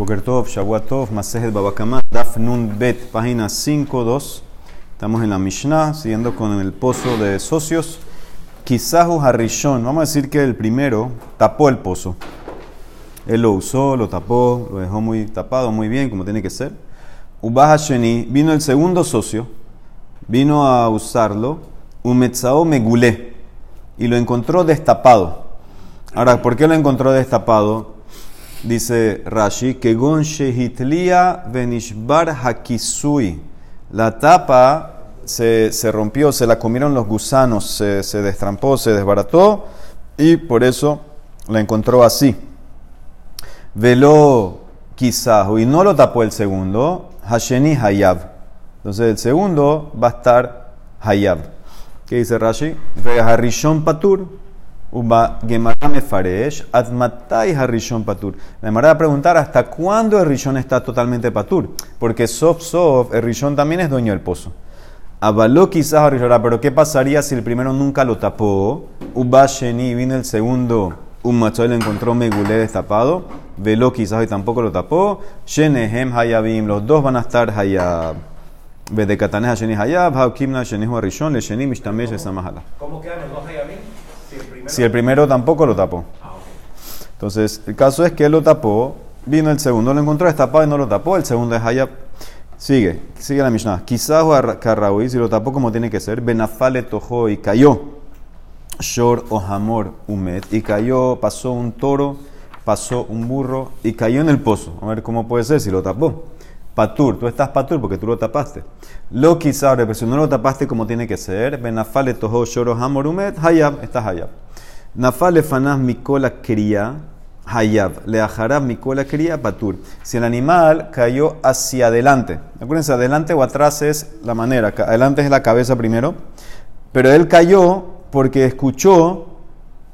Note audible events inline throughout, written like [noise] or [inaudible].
Boker Tov, Shavuot Masejet Babakama, Daf Nun Bet, página 5.2. Estamos en la Mishnah, siguiendo con el pozo de socios. Kizahu Harishon, vamos a decir que el primero tapó el pozo. Él lo usó, lo tapó, lo dejó muy tapado, muy bien, como tiene que ser. Ubaha Sheni, vino el segundo socio, vino a usarlo, Umetzao Megulé, y lo encontró destapado. Ahora, ¿por qué lo encontró destapado? Dice Rashi, que shehitlia venishbar hakisui. La tapa se, se, rompió, se la comieron los gusanos, se, se destrampó, se desbarató y por eso la encontró así. Veló quizás, y no lo tapó el segundo, Hasheni Hayab. Entonces el segundo va a estar Hayab. ¿Qué dice Rashi? Harishon Patur. Uba Mefaresh, Admatai Harishon Patur. La Gemara va a preguntar hasta cuándo el Rishon está totalmente Patur. Porque Sof Sof, el Rishon también es dueño del pozo. Avaló quizás pero ¿qué pasaría si el primero nunca lo tapó? Uba Sheni, vino el segundo, un macho le encontró Megulé destapado. Veló quizás y tampoco lo tapó. Shenehem Hayabim, los dos van a estar Hayab. Bedekatanes Hasheni Hayab, Haukimna Shenihu Harishon, Le Sheni Mishtamesh Samahala. ¿Cómo quedan los dos Hayabim? Si el primero tampoco lo tapó. Entonces, el caso es que él lo tapó, vino el segundo, lo encontró destapado y no lo tapó, el segundo es Hayab. Sigue, sigue la Mishnah. Quizás Carraui, si lo tapó como tiene que ser, Benafale tojó y cayó. Shor o Hamor Umet, y cayó, pasó un toro, pasó un burro y cayó en el pozo. A ver cómo puede ser si lo tapó. Patur, tú estás patur porque tú lo tapaste. Lo quizás, pero si no lo tapaste como tiene que ser, Benafale tojó Shor o Hamor Umet, Hayab, estás Hayab. Nafale fanaz mikola cría, hayab. Le ajarab mikola cría, patur. Si el animal cayó hacia adelante, acuérdense, adelante o atrás es la manera, adelante es la cabeza primero, pero él cayó porque escuchó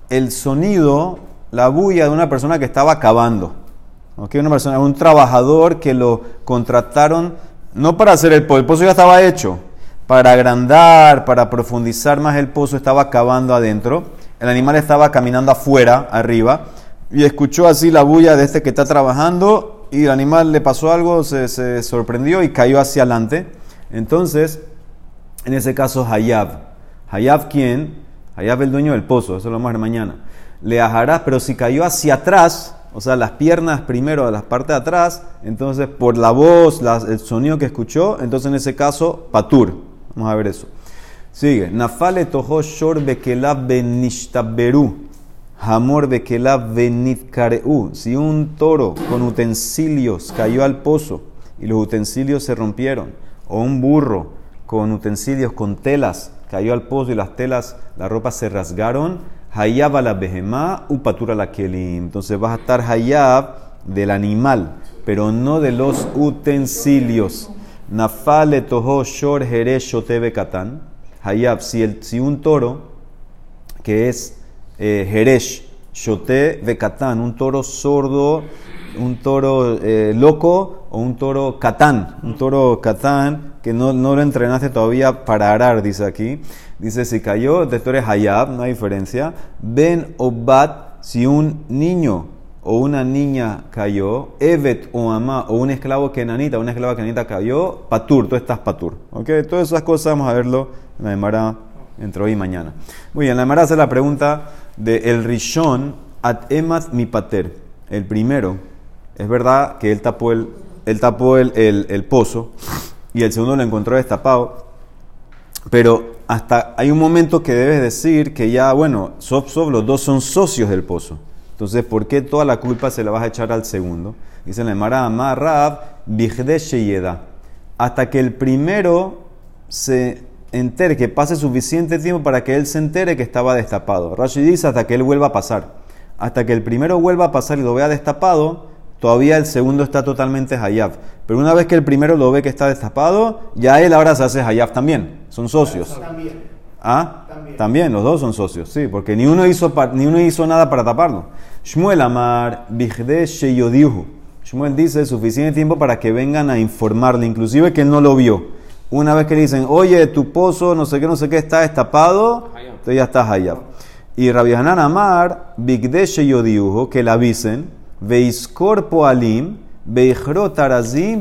el sonido, la bulla de una persona que estaba cavando. ¿Okay? Una persona, un trabajador que lo contrataron no para hacer el pozo, el pozo ya estaba hecho, para agrandar, para profundizar más el pozo, estaba cavando adentro el animal estaba caminando afuera, arriba, y escuchó así la bulla de este que está trabajando, y el animal le pasó algo, se, sorprendió y cayó hacia adelante. Entonces, en ese caso, Hayab. Hayab, ¿quién? Hayab, el dueño del pozo, eso lo vamos a ver mañana. Le ajarás, pero si cayó hacia atrás, o sea, las piernas primero, las partes de atrás, entonces por la voz, el sonido que escuchó, entonces en ese caso, patur. Vamos a ver eso. Sigue. Nafale tojo shor bekelab benishtaberu. Hamor bekelab benitkareu. Si un toro con utensilios cayó al pozo y los utensilios se rompieron, o un burro con utensilios, con telas, cayó al pozo y las telas, la ropa se rasgaron, hayab la behemá, upatura la kelim. Entonces vas a estar hayab del animal, pero no de los utensilios. Nafale tojo shor jeresh shotebe katan. Hayab, si, el, si un toro que es eh, Jeresh, Shote Bekatán, un toro sordo, un toro eh, loco o un toro Katán, un toro Katán que no, no, lo entrenaste todavía para arar, dice aquí. Dice, si cayó, de toro es Hayab, no hay diferencia. Ben o Bat, si un niño o una niña cayó, Evet o Amá, o un esclavo kenanita, una esclava kenanita cayó, Patur, tú estás Patur. ¿Ok? Todas esas cosas vamos a verlo la Emara entre hoy y mañana. Muy bien, la Emara hace la pregunta de el Rishon at emat mi pater. El primero, es verdad que él tapó el, él tapó el, el, pozo y el segundo lo encontró destapado, pero hasta hay un momento que debes decir que ya, bueno, Sof Sof, los dos son socios del pozo. Entonces, ¿por qué toda la culpa se la vas a echar al segundo? Dice la Emara, Amar Rab, Sheyeda. Hasta que el primero se entere, que pase suficiente tiempo para que él se entere que estaba destapado. Rashi dice hasta que él vuelva a pasar. Hasta que el primero vuelva a pasar y lo vea destapado, todavía el segundo está totalmente hayab. Pero una vez que el primero lo ve que está destapado, ya él ahora se hace hayab también. Son socios. También. ¿Ah? También. los dos son socios, sí, porque ni uno hizo, ni uno hizo nada para taparlo. Shmuel Amar, Bigde Sheyodihu. Shmuel dice suficiente tiempo para que vengan a informarle, inclusive que él no lo vio. Una vez que dicen, oye, tu pozo, no sé qué, no sé qué, está destapado, entonces ya estás allá. Y Rabbi Hanan Amar, Bigdeshe Yodiujo, que la avisen, Veiscorpo Alim, Beijro tarazim.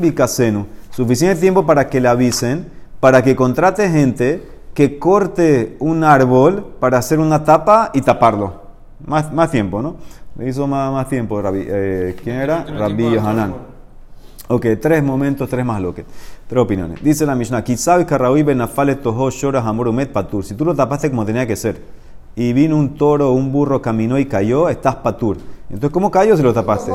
Suficiente tiempo para que le avisen, para que contrate gente que corte un árbol para hacer una tapa y taparlo. Más, más tiempo, ¿no? Le hizo más, más tiempo. Eh, ¿Quién era? Rabbi Hanan. Ok, tres momentos, tres más lo que. Tres opiniones. Dice la Mishnah, Kisabi Karraui Benafale Toho Shora Hamorumet Patur. Si tú lo tapaste como tenía que ser, y vino un toro, un burro, caminó y cayó, estás Patur. Entonces, ¿cómo cayó si lo tapaste?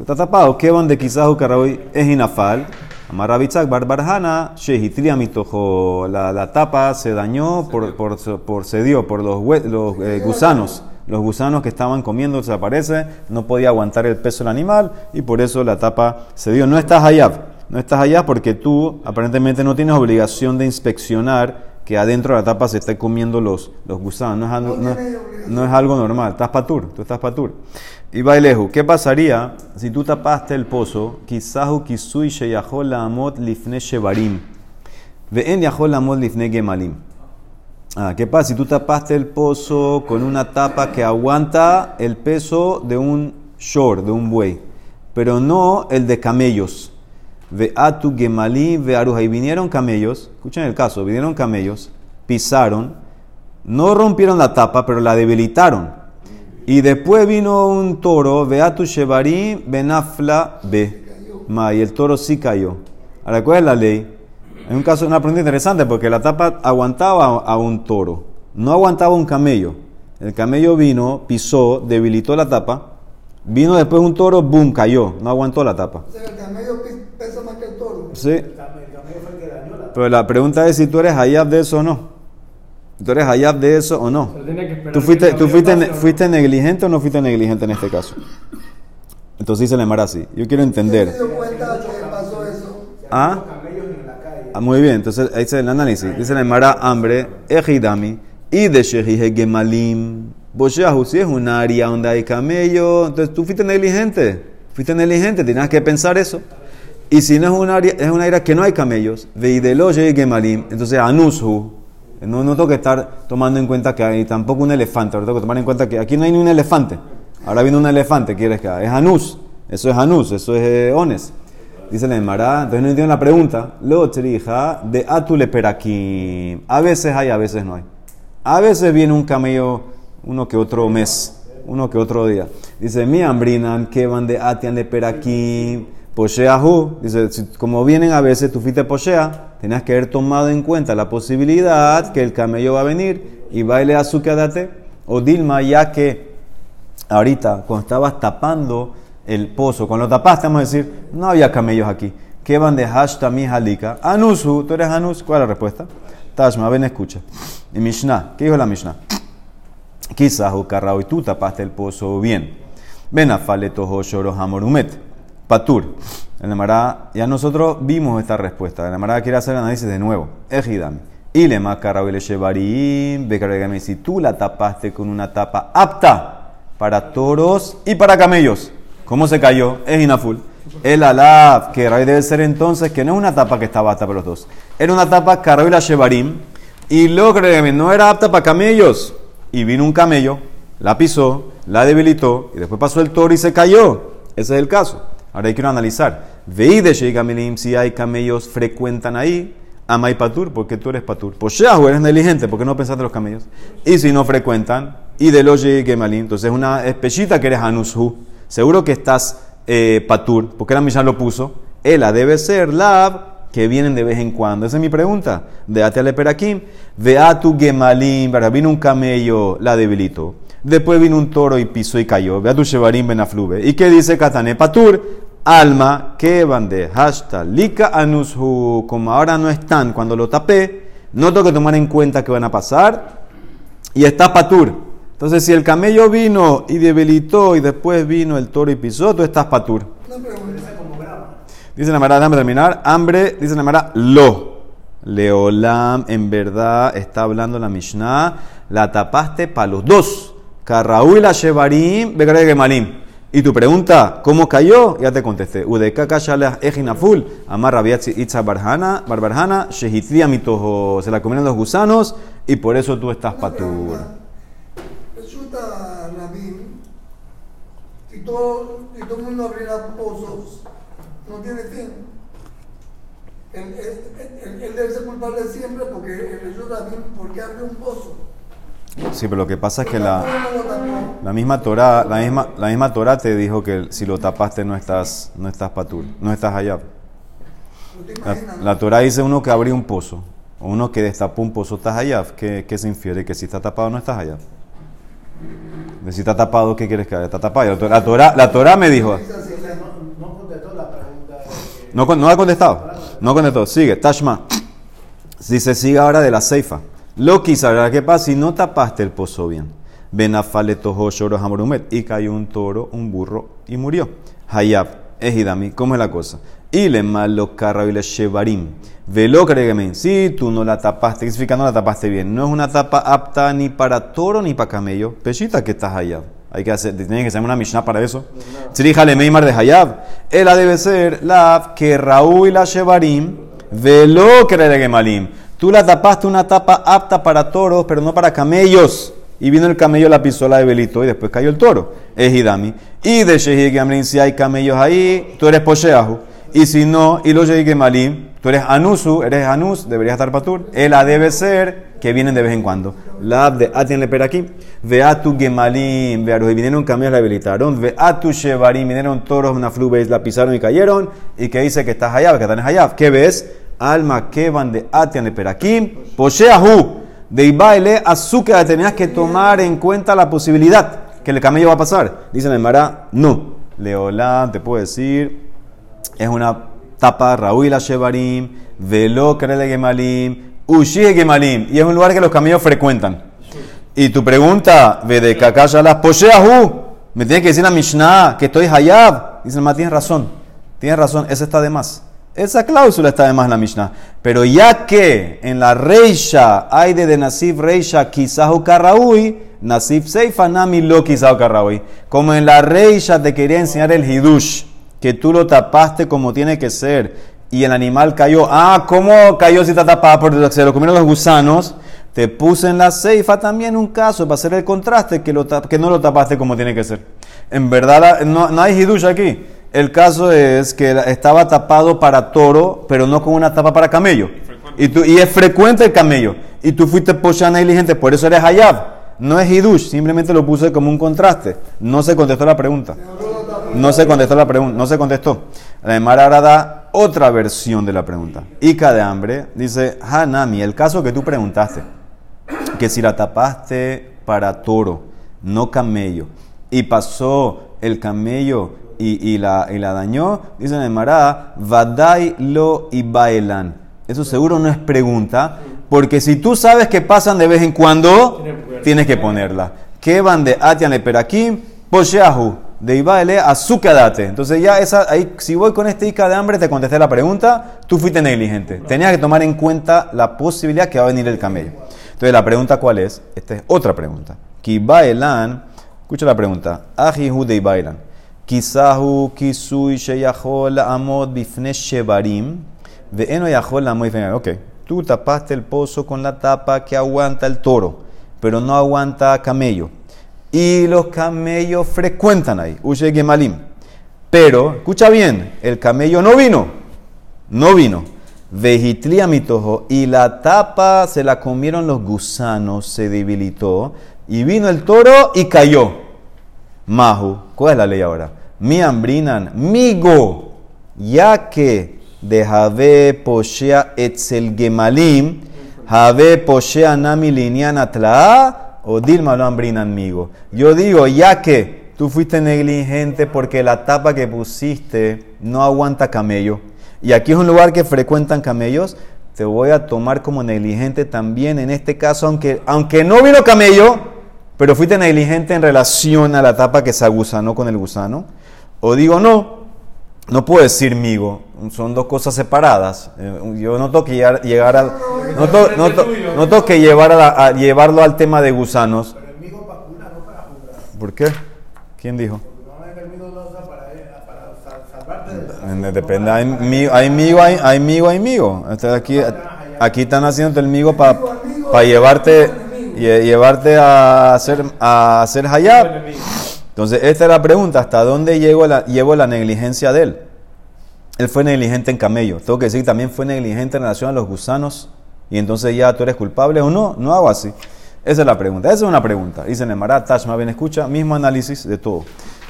Está tapado. ¿Qué van de Kisahu Karraui? Es inafal. Amarabitzak Barbarhana, Shehitria Mitojo. La, tapa se dañó, por, por, por, se dio por los, los eh, gusanos los gusanos que estaban comiendo se aparece, no podía aguantar el peso del animal y por eso la tapa se dio. No estás allá, no estás allá porque tú aparentemente no tienes obligación de inspeccionar que adentro de la tapa se esté comiendo los, los gusanos. No algo, no, es algo normal, estás patur, tú estás patur. Y Baileju, ¿qué pasaría si tú tapaste el pozo? Kisahu kisui sheyahol amot lifne shevarim. Ve'en yahol amot lifne gemalim. Ah, ¿Qué pasa si tú tapaste el pozo con una tapa que aguanta el peso de un short, de un buey, pero no el de camellos? Ve atu gemali ve aruja. Y vinieron camellos, escuchen el caso, vinieron camellos, pisaron, no rompieron la tapa, pero la debilitaron. Y después vino un toro, ve atu shevarim benafla be. Ma, y el toro sí cayó. Ahora, ¿cuál es la ley? Es un caso, una pregunta interesante porque la tapa aguantaba a un toro, no aguantaba un camello. El camello vino, pisó, debilitó la tapa, vino después un toro, boom, cayó, no aguantó la tapa. O sea, el camello pesa más que el toro. Sí. El camello fue el que dañó la tapa. Pero la pregunta es si tú eres hayab de eso o no. ¿Tú eres hayab de eso o no? ¿Tú, fuiste, tú fuiste, fuiste negligente o no fuiste negligente en este caso? Entonces dice Lemar así. Yo quiero entender. ¿Se dio cuenta que pasó eso? ¿Ah? Ah, muy bien, entonces ahí se el análisis. Dice la Emara hambre, ejidami, y de shehije gemalim. Bosheahu, si es un área donde hay camello, entonces tú fuiste negligente. Fuiste negligente, tenías que pensar eso. Y si no es un área, es una área que no hay camellos, y gemalim, entonces anushu. No, no tengo que estar tomando en cuenta que hay tampoco un elefante. Ahora tengo que tomar en cuenta que aquí no hay ni un elefante. Ahora viene un elefante, ¿quieres que Es anus. Eso es anus, eso es eh, ones. Dice la Emara, entonces no entiendo la pregunta. Lo trija de atule perakim. A veces hay, a veces no hay. A veces viene un camello uno que otro mes, uno que otro día. Dice, mi ambrinan, que van de atian le perakim. Posheahu, dice, como vienen a veces, tú fuiste poshea, tenías que haber tomado en cuenta la posibilidad que el camello va a venir y baile a su. O Dilma, ya que ahorita, cuando estabas tapando el pozo. Cuando lo tapaste, vamos a decir, no había camellos aquí. ¿Qué van de hashta mi halika? Anusu, ¿tú eres Anus? ¿Cuál es la respuesta? Tashma, ven, escucha. Y Mishnah, ¿qué dijo la Mishnah? Quizás, y tú tapaste el pozo bien. Ven a toho shoro hamorumet. Patur. En la ya nosotros vimos esta respuesta. En la quiere hacer el análisis de nuevo. Ejidami. Y le. Si tú la tapaste con una tapa apta para toros y para camellos. ¿Cómo se cayó? Es inaful. El alaf, que debe ser entonces que no es una tapa que estaba apta para los dos. Era una tapa la shevarim. Y luego, no era apta para camellos. Y vino un camello, la pisó, la debilitó. Y después pasó el toro y se cayó. Ese es el caso. Ahora hay que analizar. Veí de Sheikamilim, si hay camellos frecuentan ahí. Amay patur, porque tú eres patur. Pues ya, eres negligente, porque no pensaste los camellos. Y si no frecuentan, y de los Gemalim, entonces es una espechita que eres anushu seguro que estás eh, patur, porque la Mishnah lo puso. Ela debe ser lab que vienen de vez en cuando. Esa es mi pregunta. De Ate Perakim, de Atu Gemalim, vino un camello, la debilitó. Después vino un toro y pisó y cayó. Ve tu Benaflube. ¿Y qué dice Katane Patur? Alma, que van de hasta lika anushu. Como ahora no están, cuando lo tapé, no tengo que tomar en cuenta que van a pasar. Y está Patur. Entonces, si el camello vino y debilitó y después vino el toro y pisó, tú estás patur. Dice la Mara, déjame terminar. Hambre, dice la Mara, lo. Leolam, en verdad, está hablando la Mishnah. La tapaste para los dos. Carraú y la Shevarim, Gemalim. Y tu pregunta, ¿cómo cayó? Ya te contesté. Udeka shalah ejinaful. Amar rabiatzi itza barhana, barbarhana, shehitlia mitojo. Se la comieron los gusanos y por eso tú estás patur. si todo, el mundo abriera pozos no tiene fin. Él, debe ser culpable siempre porque el también, porque abre un pozo. Sí, pero lo que pasa es que la, la misma Torah, la misma, la misma Torah te dijo que si lo tapaste no estás, no estás patur, no estás allá. ¿No te La, la Torah dice uno que abrió un pozo, o uno que destapó un pozo, estás allá. ¿Qué, qué se infiere? Que si está tapado no estás allá. Si está tapado, ¿qué quieres que haga? Está tapado. La la Torah, la Torah me dijo. No, no ha contestado. No contestó. Sigue. Tashma. Dice, sigue ahora de la ceifa. Lo quizá. ¿qué pasa si no tapaste el pozo bien? Y cayó un toro, un burro y murió. Hayab, ejidami. ¿Cómo es la cosa? Y le malo carrabile shevarim. Velo cregemen. Si tú no la tapaste, ¿qué significa no la tapaste bien? No es una tapa apta ni para toro ni para camello. Pechita que estás Hayab. Hay que hacer, tiene que ser una Mishnah para eso. Tzrija Meimar de Hayab. Ella debe ser la que Raúl y la Shevarim velo Gemalim. Tú la tapaste una tapa apta para toros, pero no para camellos. Y vino el camello, la pistola de Belito y después cayó el toro. Es Hidami. Y de Shehi si hay camellos ahí, tú eres Posheahu. Y si no, y Shehi Gemalim, tú eres Anusu, eres Anus, deberías estar Patur. Ella debe ser que vienen de vez en cuando. La de Atian Leper aquí. Ve a tu Gemalim, ve a los vinieron camellos, la habilitaron. Ve a tu Shevarim, vinieron toros, una flubes, la pisaron y cayeron. Y que dice que estás allá, que están allá. ¿Qué ves? Alma que van de Atian Leper aquí. Posheahu. De Ibaile, azúcar, tenías que tomar en cuenta la posibilidad que el camello va a pasar. Dice el Mara, no. Leolán, te puedo decir, es una tapa Raúl la Shevarim, Velo Krele Gemalim, Ushie Gemalim, y es un lugar que los camellos frecuentan. Y tu pregunta, de Kakasha las Posheahu, me tiene que decir la Mishnah que estoy Hayab. Dice el tienes razón, tienes razón, ese está de más. Esa cláusula está de más en la Mishnah. Pero ya que en la Reisha hay de, de Nasif Reisha Kisahu Karraui, Nasif Seifa Nami lo Kisahu Karraui. Como en la Reisha te quería enseñar el Hidush, que tú lo tapaste como tiene que ser, y el animal cayó. Ah, ¿cómo cayó si está tapado? Porque se lo comieron los gusanos. Te puse en la Seifa también un caso para hacer el contraste que, no lo tapaste como tiene que ser. En verdad, no, no hay Hidush aquí. El caso es que estaba tapado para toro, pero no con una tapa para camello. Y, tú, y es frecuente el camello. Y tú fuiste pocha negligente, por eso eres hayab. No es hidush, simplemente lo puse como un contraste. No se contestó la pregunta. No se contestó la pregunta, no se contestó. La Emara ahora da otra versión de la pregunta. Ica de hambre, dice, Hanami, el caso que tú preguntaste, que si la tapaste para toro, no camello, y pasó el camello y, la, y la dañó, dice Vadai lo y bailan. Eso seguro no es pregunta, porque si tú sabes que pasan de vez en cuando, tienes que ponerla. Que van de Atian le perakim, posheahu, de Ibaele azúcadate. Entonces ya esa, ahí, si voy con este Ica de hambre, te contesté la pregunta, tú fuiste negligente. Tenías que tomar en cuenta la posibilidad que va a venir el camello. Entonces la pregunta cuál es? Esta es otra pregunta. Kibaelan, escucha la pregunta. Ajihu de Ibailan. Kisahu kisui sheyahol amod bifne shevarim. Veeno yahol bifne Ok, tú tapaste el pozo con la tapa que aguanta el toro, pero no aguanta camello. Y los camellos frecuentan ahí. Ushe gemalim. Pero, escucha bien, el camello no vino. No vino. Vejitlia mitojo. Y la tapa se la comieron los gusanos, se debilitó. Y vino el toro y cayó. Mahu. ¿Cuál es la ley ahora? Mi ambrinan. Migo. Ya que de Jave poshea etzel gemalim. Jave poshea nami liniana tla. O Dilma lo ambrinan migo. Yo digo, ya que tú fuiste negligente porque la tapa que pusiste no aguanta camello. Y aquí es un lugar que frecuentan camellos. Te voy a tomar como negligente también en este caso, aunque, aunque no vino camello, pero fuiste negligente en relación a la tapa que se agusanó con el gusano. O digo, no, no puedo decir migo, son dos cosas separadas. Eh, Yo no tengo que llegar, llegar al, no tengo, no tengo- no tengo que llevar a a llevarlo al tema de gusanos. Pero el migo para curar, no para jugar. ¿Por qué? ¿Quién dijo? Depende, hay migo, hay migo, hay, hay migo, hay migo. Este, aquí, aquí están haciendo el migo para llevarte, lle- llevarte a hacer, a hacer hayab. Entonces, esta es la pregunta, ¿hasta dónde llevo la, negligencia de él? él fue negligente en camello. Tengo que decir también fue negligente en relación a los gusanos. Y entonces ya tú eres culpable o no. No hago así. Esa es la pregunta. Esa es una pregunta. Dice Marat, Tashma, bien escucha, mismo análisis de todo.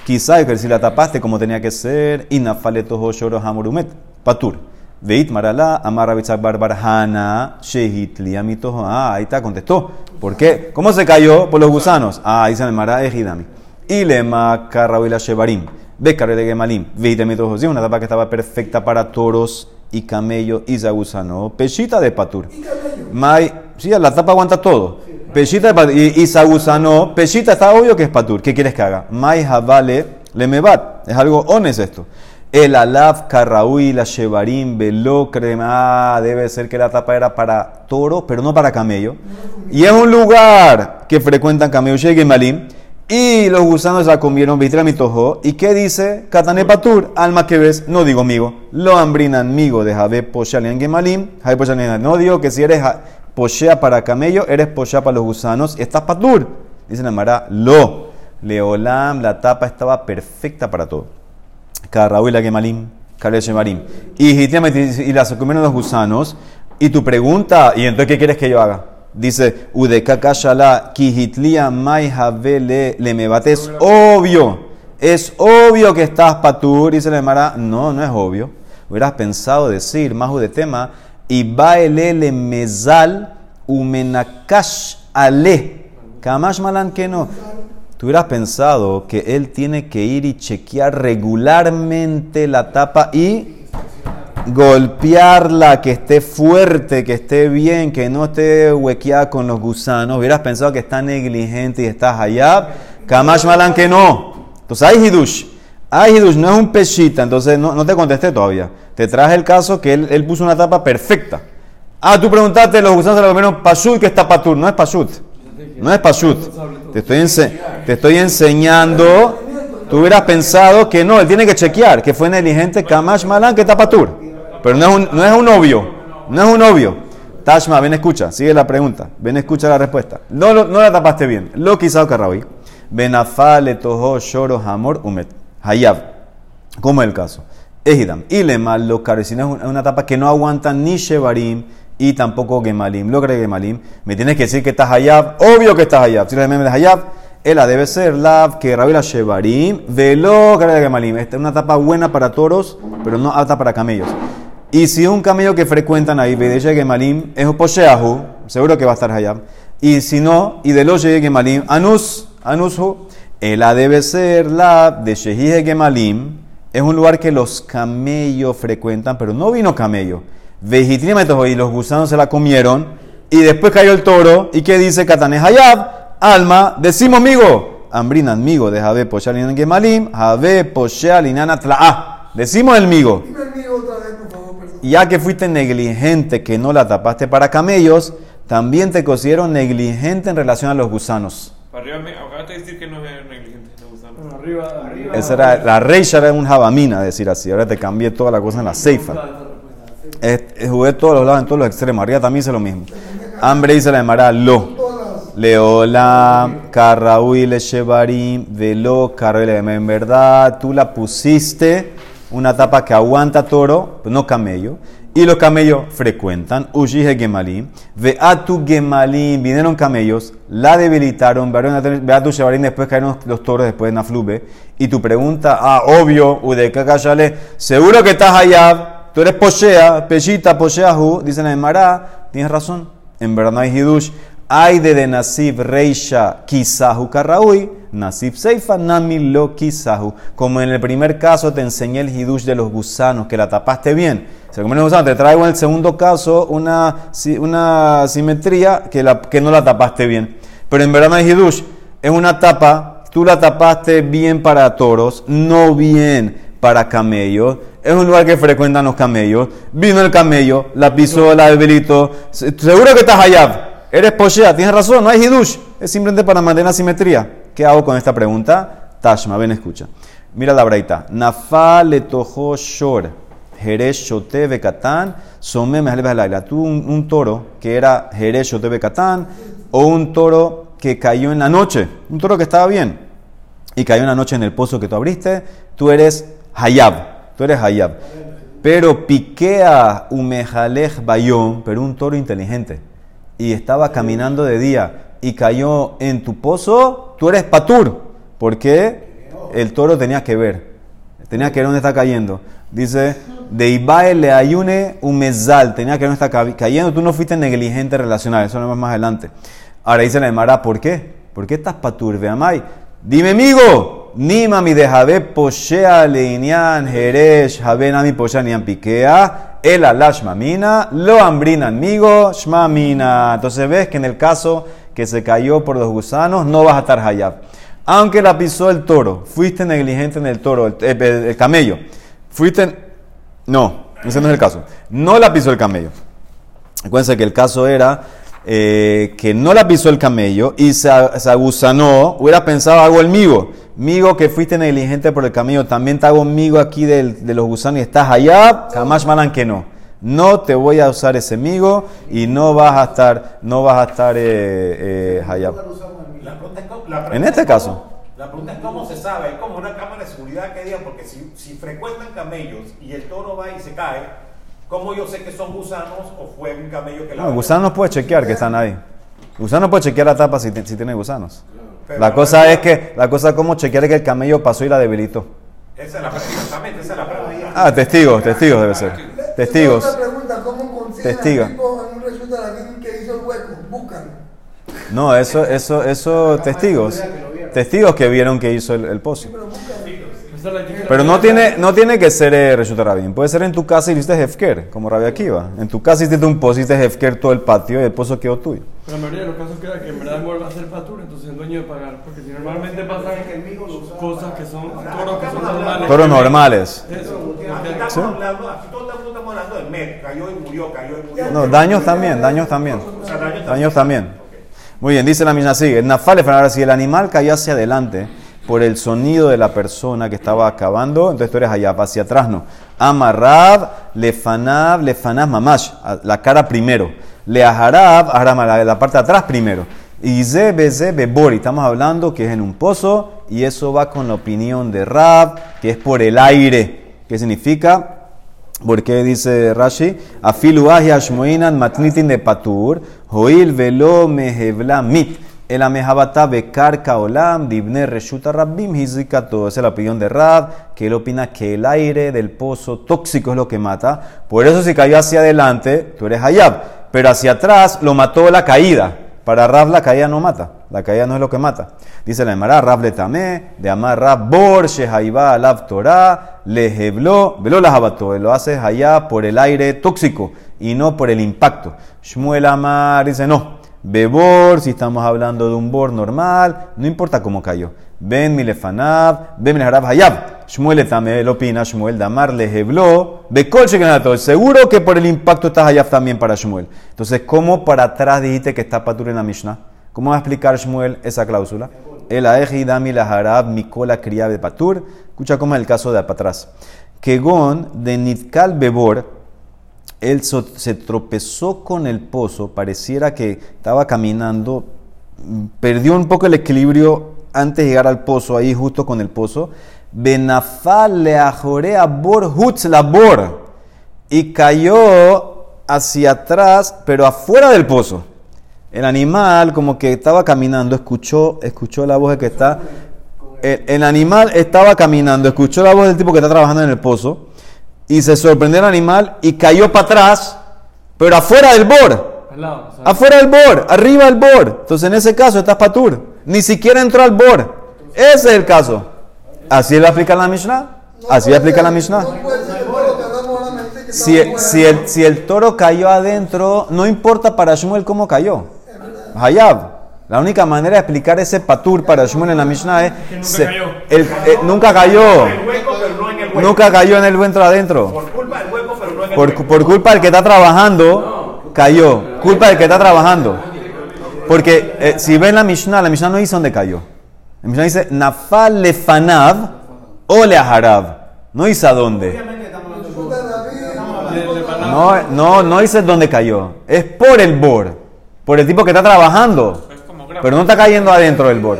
Quizá que si la tapaste como tenía que ser, inafaletos lloros amorumet, patur. Veit marala, bitzak barbarhana, shehit liamito. Ah, ahí está, contestó. ¿Por qué? ¿Cómo se cayó? Por los gusanos. Ah, dice Marat, ejidami. Ilema carrawila shevarim. Becare de gemalim. Veit mitos una tapa que estaba perfecta para toros y camello y zagusano. Pechita de patur. Y camello. Mai, sí, la tapa aguanta todo. Peshita y, y sagusano. Peshita está obvio que es patur. ¿Qué quieres que haga? Mai javale lemebat. Es algo ones esto. El alaf carraúi, la shevarim, velo crema. Ah, debe ser que la tapa era para toro, pero no para camello. Y es un lugar que frecuentan camello y malim. Y los gusanos la comieron, vitra mi tojo. ¿Y qué dice? Katane patur, alma que ves, no digo migo. Lo hambrinan migo de Jabe Poshalian Gemalim. Jabe. No digo que si eres poshea para camello, eres poshea para los gusanos. Estás patur. Dice la Mara, lo. Leolam, la tapa estaba perfecta para todo. Carraúila Gemalim, Kare Shemarim. Y y las comieron los gusanos. Y tu pregunta, ¿y entonces qué quieres que yo haga? Dice, Udeka Kashala, Kihitlia Mai Havele Lemebate. Es obvio, es obvio que estás patur. Dice la Mara, no, no es obvio. Hubieras pensado decir, más de tema, y baele le mezal umenakash ale. Kamash malan que no. Tú hubieras pensado que él tiene que ir y chequear regularmente la tapa y golpearla, que esté fuerte, que esté bien, que no esté huequeada con los gusanos. Hubieras pensado que está negligente y está hayab. Kamash malan que no. Entonces hay hidush. Hay hidush, no es un pechita. Entonces no, no te contesté todavía. Te traje el caso que él, él puso una tapa perfecta. Ah, tú preguntaste, los gusanos se la comieron que está patur. No es pashut. No es pashut. Te estoy, ense- te estoy enseñando. Tú hubieras pensado que no, él tiene que chequear, que fue negligente, Kamash Malan, que está patur. Pero no es un, no es un obvio. No es un obvio. Tashma, ven escucha, sigue la pregunta. Ven escucha la respuesta. No, lo- no la tapaste bien. Lo quizá Carrabi. Benafale toho shoro hamor umet. Hayab. ¿Cómo es el caso? Ejidam. Ilema lo carecina es una tapa que no aguanta ni shevarim y tampoco gemalim. Lo cree gemalim. Me tienes que decir que estás hayab. Obvio que estás hayab. Si la de hayab, ella debe ser la que rabila shevarim. Velo cree gemalim. Esta es una tapa buena para toros, pero no apta para camellos. Y si un camello que frecuentan ahí, Bedeya Gemalim, es posheahu, seguro que va a estar hayab. Y si no, y de lo Gemalim, anus, anushu, ella debe ser la de Shehije Gemalim, es un lugar que los camellos frecuentan, pero no vino camello. Vegetrímetros y los gusanos se la comieron, y después cayó el toro, y ¿qué dice Katané Hayab? Alma, decimos amigo, Ambrinan migo de Jabe Poshealinan Gemalim, Jabe Poshealinana Tla'a. Decimos el migo. Ya que fuiste negligente, que no la tapaste para camellos, también te considero negligente en relación a los gusanos. Para arriba, me acabaste de decir que no es negligente, no gusano. Bueno, arriba, arriba. Esa era, la reisha era un jabamina, decir así. Ahora te cambié toda la cosa en la ceifa. Es- es- jugué todos los lados, en todos los extremos. Arriba también hice lo mismo. Hambre dice la llamará lo. Leola, Carraúi, Shevarim, Velo, Carrelem. En verdad, tú la pusiste una tapa que aguanta toro, no camello. Y los camellos frecuentan, Ushije Gemalim, Veatu Gemalim, vinieron camellos, la debilitaron, Veatu Shevarim, después cayeron los toros, después Naflube. Y tu pregunta, ah, obvio, Udeka Kashale, seguro que estás allá, tú eres Poshea, Peshita, Posheahu, dicen en Mará, tienes razón, en verdad no hay Hidush. Hay de Nasib Reisha Kisahu Karraui, Nasib Seifa Nami Lo Kisahu. Como en el primer caso te enseñé el hidush de los gusanos, que la tapaste bien. Se comen los gusanos, te traigo en el segundo caso una, una simetría que, la, que no la tapaste bien. Pero en verdad no hay hidush. Es una tapa, tú la tapaste bien para toros, no bien para camellos. Es un lugar que frecuentan los camellos. Vino el camello, la pisó, la debilitó. Se- Seguro que estás allá. Eres poshea, tienes razón, no hay hidush. Es simplemente para mantener la simetría. ¿Qué hago con esta pregunta? Tashma, ven, escucha. Mira la braita. Nafa le tojo shor. Jerez shote bekatán. Some me laila. Tú un, un toro que era Jerez shote. O un toro que cayó en la noche. Un toro que estaba bien y cayó una noche en el pozo que tú abriste, tú eres Hayab. Tú eres Hayab. Pero piquea umejalej bayón, pero un toro inteligente, y estaba caminando de día y cayó en tu pozo, tú eres patur. porque El toro tenía que ver, tenía que ver dónde está cayendo. Dice, de Ibae le ayune un mesal, tenía que ver dónde está cayendo, tú no fuiste negligente relacional, eso lo vemos más adelante. Ahora dice la Emara, ¿por qué? ¿Por qué estás patur, Veamai? Dime, amigo, ni mami de Jabe poshea leinian jeresh Jabe nami poshea nian piquea el alash mamina lo ambrina amigo shmamina. Entonces ves que en el caso que se cayó por los gusanos no vas a estar hayab. Aunque la pisó el toro, fuiste negligente en el toro, el, el camello. Fuiste. No, ese no es el caso. No la pisó el camello. Acuérdense que el caso era eh, que no la pisó el camello y se, se agusanó, hubiera pensado, hago el migo. Migo que fuiste negligente por el camello, también te hago migo aquí de los gusanos y estás allá, jamás malan que no. No te voy a usar ese migo y no vas a estar, no vas a estar eh, allá. En este caso. La pregunta es cómo se sabe, es como una cámara de seguridad que diga, porque si, si frecuentan camellos y el toro va y se cae, ¿Cómo yo sé que son gusanos o fue un camello que la... No, gusanos puede chequear que están ahí. Gusano puede chequear la tapa si, si tiene gusanos. la cosa es que, la cosa es cómo chequear que el camello pasó y la debilitó. Esa es la pregunta, exactamente, esa es la pregunta. Ah, testigos, testigos debe ser. Testigos. Otra pregunta, ¿cómo Testigo. tipo en un resultado que hizo el hueco? Búscalo. No, eso, eso, eso, testigos. Testigos que vieron que hizo el, el pozo. Pero no tiene, no tiene que ser eh, Reshuta Rabin. Puede ser en tu casa y hiciste Hefker, como Rabia Akiva. En tu casa hiciste un pozo, hiciste Hefker todo el patio y el pozo quedó tuyo. Pero la mayoría de los casos queda que en verdad vuelve a ser patura, entonces el dueño de pagar. Porque si normalmente pasan cosas que son toros que son normales. Toros normales. Eso. Murió. No, daños también, daños también. Daños Daños también. Muy bien, dice la misma sigue. Nafale, ahora si el animal cayó hacia adelante por el sonido de la persona que estaba acabando, entonces tú eres allá, hacia atrás no. Amarrab, lefanab, lefanab mamash, la cara primero. Leaharab, aharab, la, parte de atrás primero. Y zebe, bebori, estamos hablando que es en un pozo, y eso va con la opinión de Rab, que es por el aire. ¿Qué significa? Porque dice Rashi, afilu ashmoinan matnitin de patur, hoil velo mehevla mit. El amejabata bekar kaolam dibne reshuta rabbim hizikato. Es la opinión de Rab, que él opina que el aire del pozo tóxico es lo que mata. Por eso si cayó hacia adelante, tú eres hayab. Pero hacia atrás lo mató la caída. Para Rab la caída no mata. La caída no es lo que mata. Dice la Emara, Rab le tamé, de amar Rab bor shehaiba alav torah, le hebló, veló la jabató. Lo hace allá por el aire tóxico y no por el impacto. Shmuel Amar dice no. Bebor, si estamos hablando de un bor normal, no importa cómo cayó. Ben milefanav, ben milharab hayab. Shmuel también opina, Shmuel damar le hebló, bekol Seguro que por el impacto está hayab también para Shmuel. Entonces, ¿cómo para atrás dijiste que está patur en la Mishnah? ¿Cómo va a explicar Shmuel esa cláusula? El aeji dami la harab mikola kriya de patur. Escucha cómo es el caso de para atrás. Kegon de nitkal bebor él se tropezó con el pozo, pareciera que estaba caminando, perdió un poco el equilibrio antes de llegar al pozo, ahí justo con el pozo. Benafal le ajorea bor labor y cayó hacia atrás, pero afuera del pozo. El animal, como que estaba caminando, escuchó, escuchó la voz de que está. El, el animal estaba caminando, escuchó la voz del tipo que está trabajando en el pozo y se sorprendió el animal y cayó para atrás, pero afuera del bor. Afuera del bor, arriba del bor. Entonces en ese caso estás patur. Ni siquiera entró al bor. Ese es el caso. ¿Así le aplica la Mishnah? Así le aplica la Mishnah. Si, si, el, si el toro cayó adentro, no importa para Shmuel cómo cayó. Hayab. La única manera de explicar ese patur para Shmuel en la Mishnah es... nunca cayó. El, eh, nunca cayó. Nunca cayó en el dentro adentro. Por culpa del hueco, pero no en el Por, hueco. por culpa del que está trabajando, cayó. Culpa del que está trabajando. Porque eh, si ven la Mishnah, la Mishnah no dice dónde cayó. La Mishnah dice Nafal lefanav o leaharab. No dice a dónde. No, no, no dice dónde cayó. Es por el bor. Por el tipo que está trabajando. Pero no está cayendo adentro del bor.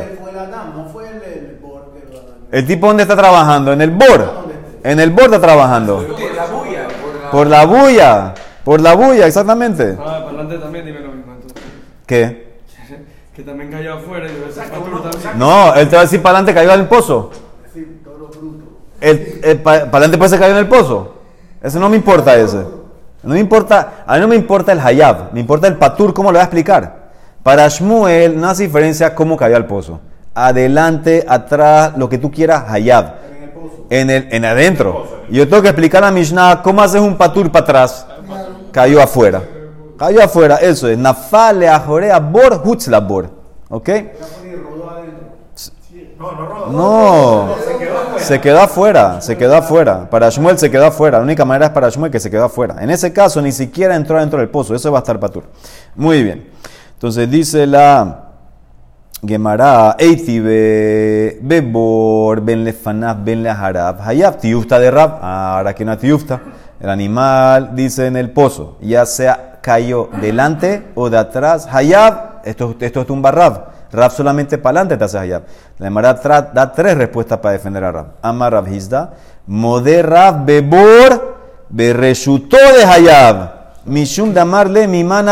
El, tipo dónde está trabajando. En el bor. En el bor está trabajando. La bulla. Por la bulla. Por la bulla, exactamente. Ah, para adelante también dime lo mismo. Entonces. ¿Qué? [laughs] Que también cayó afuera y Exacto. No, él te va a decir para adelante cayó en el pozo. Sí, toro bruto. El, el pa- para adelante puede ser cayó en el pozo. Eso no me importa ese. No me importa, a mí no me importa el hayab, me importa el patur, cómo lo voy a explicar. Para Shmuel no hace diferencia cómo cayó al pozo. Adelante, atrás, lo que tú quieras, hayab. En el. En adentro. Y yo tengo que explicar a Mishnah cómo haces un patur para atrás. Cayó afuera. Cayó afuera, eso es. Nafale ajorea bor hutzla bor. ¿Ok? No. Se quedó afuera, se quedó afuera. Para Shmuel se quedó afuera. La única manera es para Shmuel que se quedó afuera. En ese caso ni siquiera entró dentro del pozo. Eso va a estar patur. Muy bien. Entonces dice la Gemara, Eiti be bebor ben lefanaf ben leharab hayab tiufta de rab. Ah, Ahora que no tiufta. El animal dice en el pozo, ya sea cayó delante o de atrás. Hayab, esto, esto es un barrab. Rab solamente para adelante te hace hayab. La Gemara da tres respuestas para defender a Rab. Amar Rab Hizda, Mode Rab bebor bereshutó de hayab. Mishum damarle miman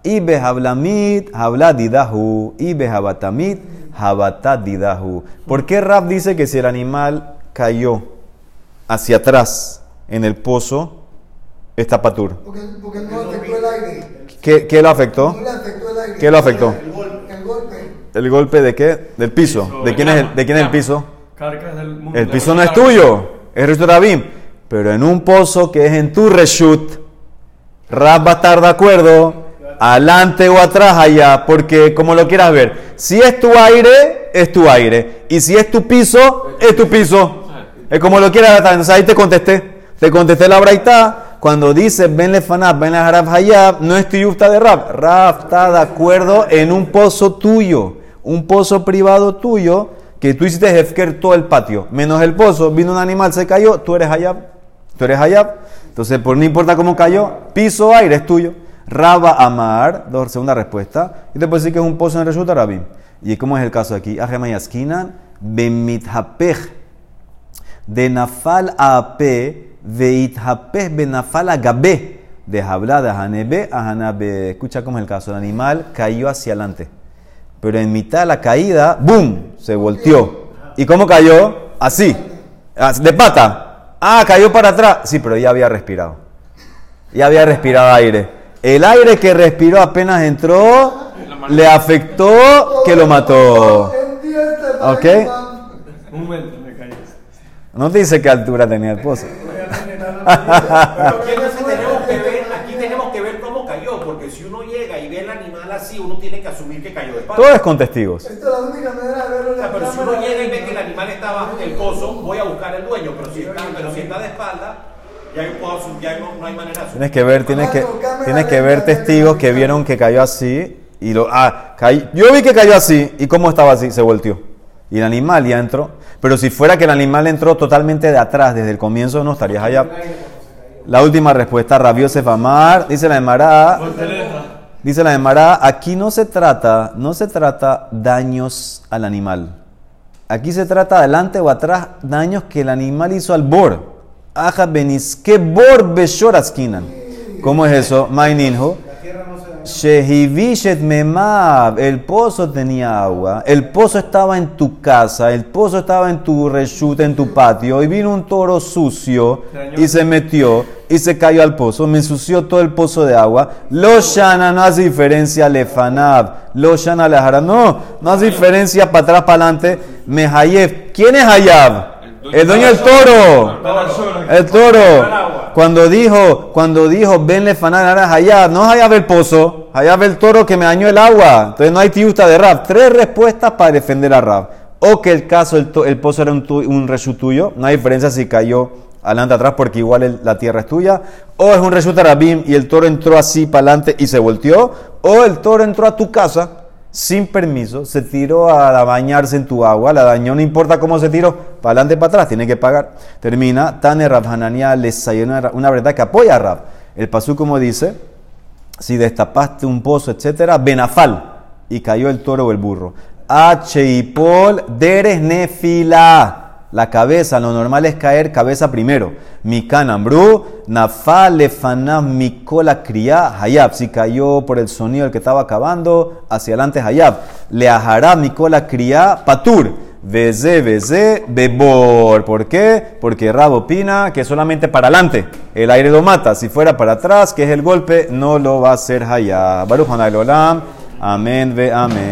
afshah. Y behablamit habladidahu. Y behabatamit habatadidahu. ¿Por qué Rab dice que si el animal cayó hacia atrás en el pozo, está patur? Porque, porque no afectó el aire. ¿Qué, qué lo afectó? No le afectó el aire. ¿Qué lo afectó? El golpe. El golpe. ¿El golpe de qué? Del piso. ¿De quién es el, de quién es el piso? Carcas del mundo. El piso no es tuyo, es Reshut Rabim. Pero en un pozo que es en tu Reshut, Rab va a estar de acuerdo, adelante o atrás allá, porque como lo quieras ver, si es tu aire, es tu aire. Y si es tu piso, es tu piso. Es como lo quieras ver. Entonces ahí te contesté. Te contesté la braita. Cuando dice Ben Lefanab, Ben Harab Hayab, no es tiyufta de Rab. Rab está de acuerdo en un pozo tuyo, un pozo privado tuyo, que tú hiciste Hefker todo el patio, menos el pozo, vino un animal, se cayó, tú eres Hayab. Tú eres Hayab. Entonces, por no importa cómo cayó, piso, aire es tuyo. Raba Amar, segunda respuesta. Y puedo decir que es un pozo en Reshut Rabim. ¿Y cómo es el caso aquí? Ajemayaskinan, Bemithapej de nafal a pe veithapeh benafal a gabe de habla de hanebe a. Escucha cómo es el caso. El animal cayó hacia adelante, pero en mitad de la caída, ¡boom! Se volteó. ¿Y cómo cayó? Así, de pata. Ah, cayó para atrás. Sí, pero ya había respirado. Ya había respirado aire. El aire que respiró apenas entró, le afectó que lo mató. Ok. Un momento, me caí. No te dice qué altura tenía el pozo. Aquí [laughs] tenemos que ver, aquí tenemos que ver cómo cayó, porque si uno llega y ve el animal así, uno tiene que asumir que cayó de espalda. Todo es con testigos. Esta es la única manera de verlo pero si uno llega y ve que el animal está abajo en el pozo, voy a buscar el dueño, pero si está, pero si está de espalda, ya, yo puedo asumir, ya no, no hay manera de asumir. Tienes que ver, tienes que, tienes que ver testigos que vieron que cayó así y lo ah, cay- yo vi que cayó así y cómo estaba así, se volteó. Y el animal ya entró. Pero si fuera que el animal entró totalmente de atrás desde el comienzo, no estarías allá. La última respuesta, Rabiosef Amar, dice la Emara, Voltereta. dice la Emara, aquí no se trata, no se trata daños al animal. Aquí se trata adelante o atrás daños que el animal hizo al bor. Aja benis, que bor beshoraskinan. ¿Cómo es eso? Maininho. Shehivishet memab. El pozo tenía agua. El pozo estaba en tu casa. El pozo estaba en tu reshut, en tu patio. Y vino un toro sucio y se metió y se cayó al pozo. Me ensució todo el pozo de agua. Lo shana no hace diferencia lefanab. Lo shana lehara. No, no hace diferencia para atrás, para adelante. Mehayev. ¿Quién es Hayab? El dueño del toro. El toro. Cuando dijo, cuando dijo, venle fanar ahora allá, no es allá el pozo, allá el toro que me dañó el agua. Entonces no hay tiusta de Rab. Tres respuestas para defender a Rab. O que el caso, el, pozo era un, tu- tuyo, no hay diferencia si cayó adelante atrás porque igual la tierra es tuya. O es un reshu tarabim y el toro entró así para adelante y se volteó. O el toro entró a tu casa sin permiso, se tiró a bañarse en tu agua, la dañó, no importa cómo se tiró, para adelante para atrás, tiene que pagar. Termina, Tane Rab Hanania les una, una verdad que apoya a Rab. El pasú como dice, si destapaste un pozo, etcétera, benafal, y cayó el toro o el burro. H Pol, deres nefila. La cabeza, lo normal es caer cabeza primero. Mi canambru, nafal lefanav mikola kriya hayab. Si cayó por el sonido del que estaba acabando, hacia adelante hayab. Le ajará mikola kriya patur. Veze, veze, bebor. ¿Por qué? Porque Rab opina que solamente para adelante el aire lo mata. Si fuera para atrás, que es el golpe, no lo va a hacer hayab. Baruch. Amén, ve amén.